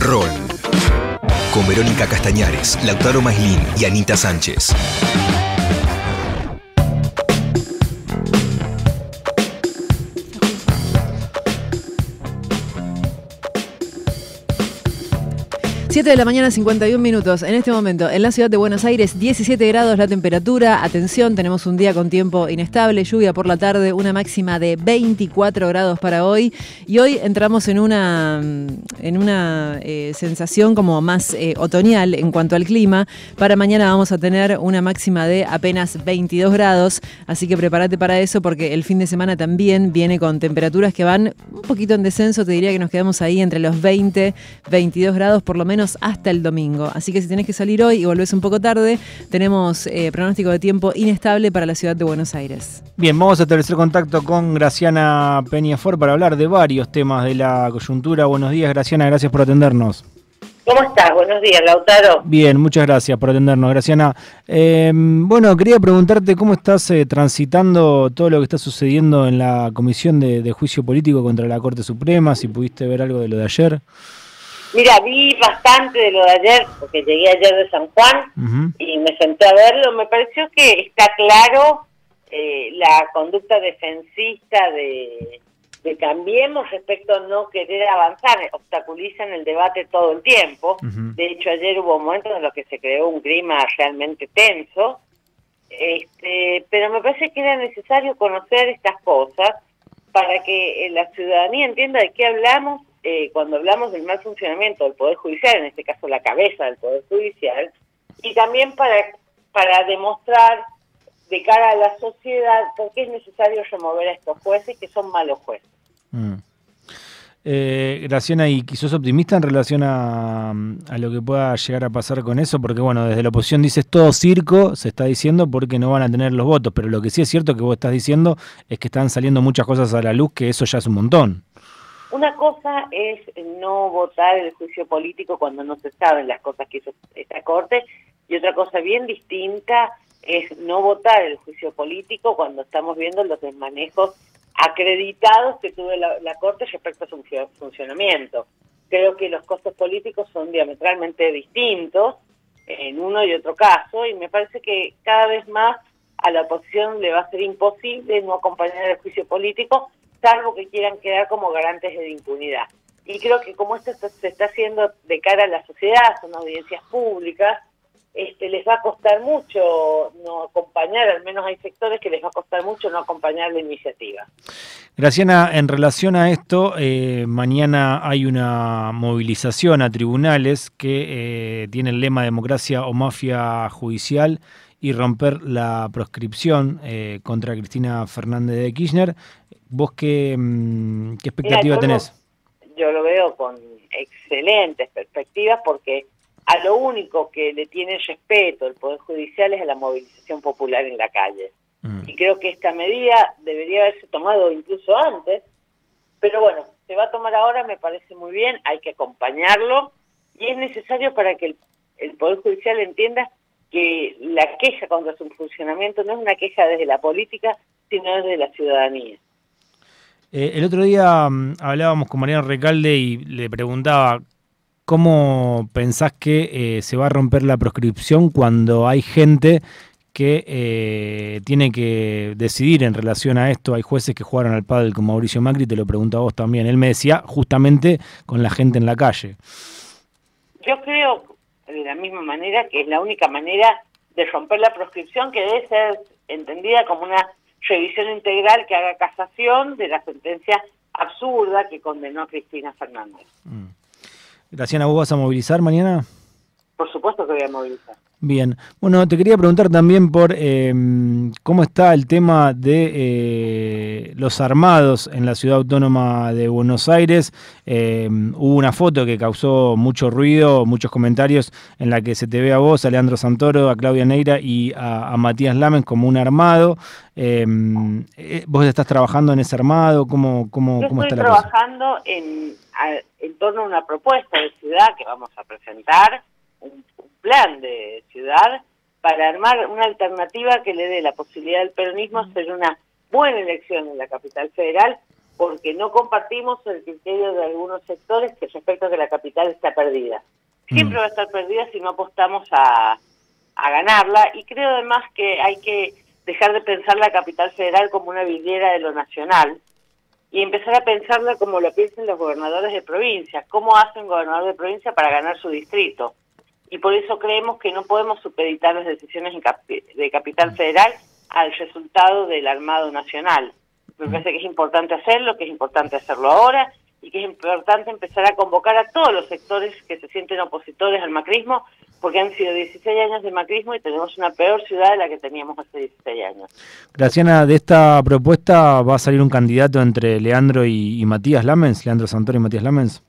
Roll. Con Verónica Castañares, Lautaro Maislin y Anita Sánchez. 7 de la mañana, 51 minutos. En este momento, en la ciudad de Buenos Aires, 17 grados la temperatura. Atención, tenemos un día con tiempo inestable, lluvia por la tarde, una máxima de 24 grados para hoy. Y hoy entramos en una, en una eh, sensación como más eh, otoñal en cuanto al clima. Para mañana vamos a tener una máxima de apenas 22 grados. Así que prepárate para eso porque el fin de semana también viene con temperaturas que van un poquito en descenso. Te diría que nos quedamos ahí entre los 20, 22 grados por lo menos hasta el domingo. Así que si tenés que salir hoy y volvés un poco tarde, tenemos eh, pronóstico de tiempo inestable para la ciudad de Buenos Aires. Bien, vamos a establecer contacto con Graciana Peñafor para hablar de varios temas de la coyuntura. Buenos días, Graciana, gracias por atendernos. ¿Cómo estás? Buenos días, Lautaro. Bien, muchas gracias por atendernos, Graciana. Em, bueno, quería preguntarte cómo estás eh, transitando todo lo que está sucediendo en la Comisión de Juicio Político contra la Corte Suprema, si pudiste ver algo de lo de ayer. Mira, vi bastante de lo de ayer, porque llegué ayer de San Juan y me senté a verlo. Me pareció que está claro eh, la conducta defensista de, Cambiemos respecto a no querer avanzar. Obstaculizan el debate todo el tiempo. De hecho, ayer hubo momentos en los que se creó un clima realmente tenso. Este, pero me parece que era necesario conocer estas cosas para que la ciudadanía entienda de qué hablamos eh, cuando hablamos del mal funcionamiento del Poder Judicial, en este caso la cabeza del Poder Judicial, y también para, para demostrar de cara a la sociedad por qué es necesario remover a estos jueces que son malos jueces. Mm. Eh, Graciana, ¿y sos optimista en relación a, a, lo que pueda llegar a pasar con eso? Porque, bueno, desde la oposición dices todo circo, se está diciendo, porque no van a tener los votos. Pero lo que sí es cierto que vos estás diciendo es que están saliendo muchas cosas a la luz, que eso ya es un montón. Una cosa es no votar el juicio político cuando no se saben las cosas que hizo esta Corte y otra cosa bien distinta es no votar el juicio político cuando estamos viendo los desmanejos acreditados que tuvo la, Corte respecto a su funcionamiento. Creo que los costos políticos son diametralmente distintos en uno y otro caso y me parece que cada vez más a la oposición le va a ser imposible no acompañar el juicio político salvo que quieran quedar como garantes de impunidad. Y creo que como esto se está haciendo de cara a la sociedad, son audiencias públicas, este, les va a costar mucho no acompañar, al menos hay sectores que les va a costar mucho no acompañar la iniciativa. Graciana, en relación a esto, eh, mañana hay una movilización a tribunales que eh, tiene el lema democracia o mafia judicial y romper la proscripción eh, contra Cristina Fernández de Kirchner. ¿Vos qué, mm, qué expectativa tenés? Yo lo veo con excelentes perspectivas porque a lo único que le tiene respeto el Poder Judicial es a la movilización popular en la calle. Mm. Y creo que esta medida debería haberse tomado incluso antes, pero bueno, se va a tomar ahora, me parece muy bien, hay que acompañarlo y es necesario para que el, el Poder Judicial entienda que la queja contra su funcionamiento no es una queja desde la política, sino desde la ciudadanía. Eh, el otro día mm, hablábamos con Mariano Recalde y le preguntaba cómo pensás que eh, se va a romper la proscripción cuando hay gente que eh, tiene que decidir en relación a esto. Hay jueces que jugaron al pádel con Mauricio Macri, te lo pregunto a vos también. Él me decía justamente con la gente en la calle. Yo creo de la misma manera que es la única manera de romper la proscripción que debe ser entendida como una revisión integral que haga casación de la sentencia absurda que condenó a Cristina Fernández. Mm. Graciana, ¿vos vas a movilizar mañana? Por supuesto que voy a movilizar. Bien, bueno, te quería preguntar también por em, cómo está el tema de eh, los armados en la ciudad autónoma de Buenos Aires. Em, hubo una foto que causó mucho ruido, muchos comentarios, en la que se te ve a vos, a Leandro Santoro, a Claudia Neira y a, Matías Lamen como un armado. Em, eh, ¿Vos estás trabajando en ese armado? ¿Cómo, cómo, cómo está la trabajando en, en torno a una propuesta de ciudad que vamos a presentar un, plan de ciudad para armar una alternativa que le dé la posibilidad al peronismo hacer una buena elección en la capital federal porque no compartimos el criterio de algunos sectores que respecto a que la capital está perdida. Siempre va a estar perdida si no apostamos a, ganarla y creo además que hay que dejar de pensar la capital federal como una vidriera de lo nacional y empezar a pensarla como lo piensan los gobernadores de provincia. ¿Cómo hace un gobernador de provincia para ganar su distrito? Y por eso creemos que no podemos supeditar las decisiones de capital federal al resultado del Armado Nacional. Me parece que es importante hacerlo, que es importante hacerlo ahora y que es importante empezar a convocar a todos los sectores que se sienten opositores al macrismo, porque han sido 16 años de macrismo y tenemos una peor ciudad de la que teníamos hace 16 años. Graciana, de esta propuesta va a salir un candidato entre Leandro y, y Matías Lamens, Leandro Santoro y Matías Lamens.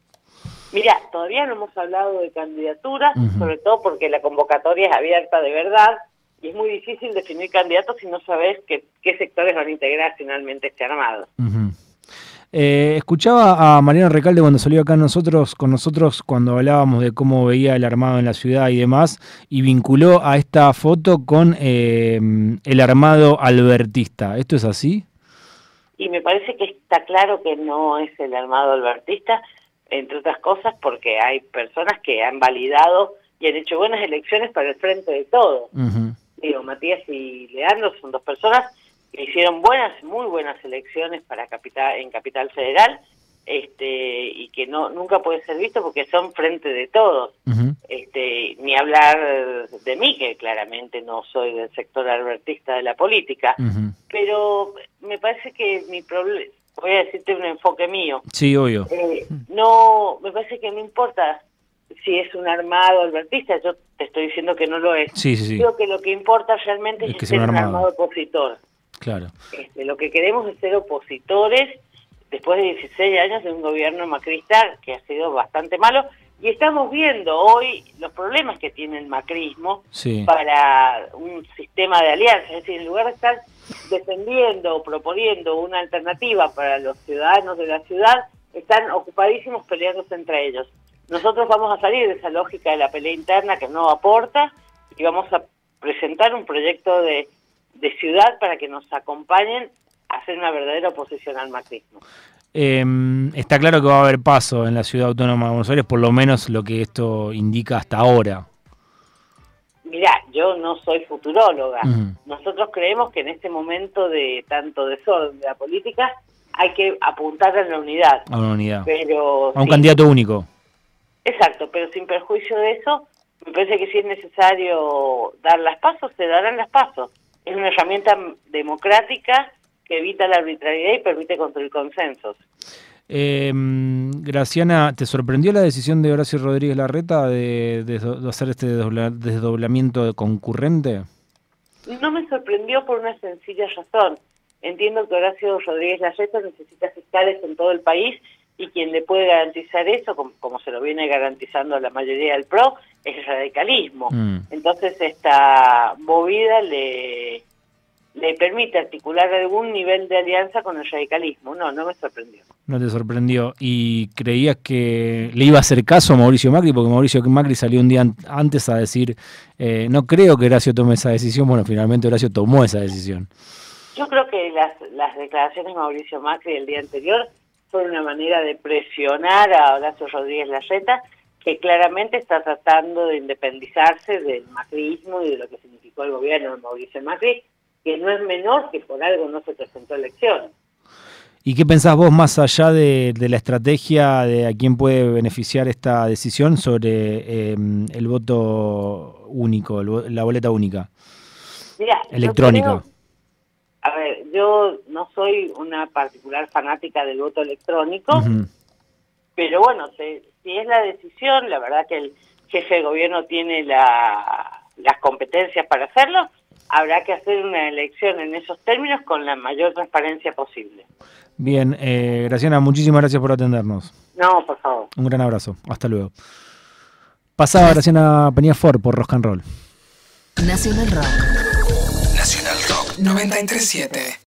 Mira, todavía no hemos hablado de candidaturas, sobre todo porque la convocatoria es abierta de verdad y es muy difícil definir candidatos si no sabes qué, qué sectores van a integrar finalmente este armado. Eh, escuchaba a Mariano Recalde cuando salió acá nosotros, con nosotros cuando hablábamos de cómo veía el armado en la ciudad y demás, y vinculó a esta foto con eh, el armado albertista. ¿Esto es así? Y me parece que está claro que no es el armado albertista, entre otras cosas porque hay personas que han validado y han hecho buenas elecciones para el frente de todo. Ujú. Digo, Matías y Leandro son dos personas que hicieron buenas, muy buenas elecciones para capital, en Capital Federal, este, y que no nunca puede ser visto porque son frente de todos. Este, ni hablar de mí, que claramente no soy del sector albertista de la política, pero me parece que mi problema, voy a decirte un enfoque mío, Sí, obvio. eh, no, me parece que no importa si es un armado albertista, yo te estoy diciendo que no lo es. Sí, sí, sí. Creo que lo que importa realmente Es es, que ser un armado. armado opositor. Claro. Este, lo que queremos es ser opositores después de 16 años de un gobierno macrista que ha sido bastante malo y estamos viendo hoy los problemas que tiene el macrismo Sí. para un sistema de alianzas, es decir, en lugar de estar defendiendo o proponiendo una alternativa para los ciudadanos de la ciudad, están ocupadísimos peleándose entre ellos. Nosotros vamos a salir de esa lógica de la pelea interna que no aporta y vamos a presentar un proyecto de, de ciudad para que nos acompañen a hacer una verdadera oposición al macrismo. Eh, está claro que va a haber paso en la ciudad autónoma de Buenos Aires, por lo menos lo que esto indica hasta ahora. Mirá, yo no soy futuróloga. Nosotros creemos que en este momento de tanto desorden de la política hay que apuntar a la unidad. A una unidad. Pero A un candidato único. Exacto, pero sin perjuicio de eso, me parece que si es necesario dar las pasos, se darán las pasos. Es una herramienta democrática que evita la arbitrariedad y permite construir consensos. Eh, Graciana, ¿te sorprendió la decisión de Horacio Rodríguez Larreta de, de- de hacer este desdobla- desdoblamiento concurrente? No me sorprendió por una sencilla razón. Entiendo que Horacio Rodríguez Larreta necesita fiscales en todo el país y quien le puede garantizar eso, como, como se lo viene garantizando la mayoría del PRO, es el radicalismo. Mm. Entonces esta movida le, le permite articular algún nivel de alianza con el radicalismo. No, no me sorprendió. No te sorprendió. ¿Y creías que le iba a hacer caso a Mauricio Macri? Porque Mauricio Macri salió un día an- antes a decir, eh, no creo que Horacio tome esa decisión. Bueno, finalmente Horacio tomó esa decisión. Yo creo que las, las declaraciones de Mauricio Macri el día anterior fueron una manera de presionar a Horacio Rodríguez Larreta, que claramente está tratando de independizarse del macrismo y de lo que significó el gobierno de Mauricio Macri, que no es menor que por algo no se presentó elección. ¿Y qué pensás vos más allá de, de la estrategia de a quién puede beneficiar esta decisión sobre eh, el voto único, el la boleta única? Mira, Electrónica. creo- a ver, yo no soy una particular fanática del voto electrónico, pero bueno, se- si es la decisión, la verdad que el jefe de gobierno tiene la- las competencias para hacerlo, habrá que hacer una elección en esos términos con la mayor transparencia posible. Bien, eh, Graciana, muchísimas gracias por atendernos. No, por favor. Un gran abrazo. Hasta luego. Pasaba Graciana Peñafor por Rock and Roll. Nacional Rock. Nacional Rock 937.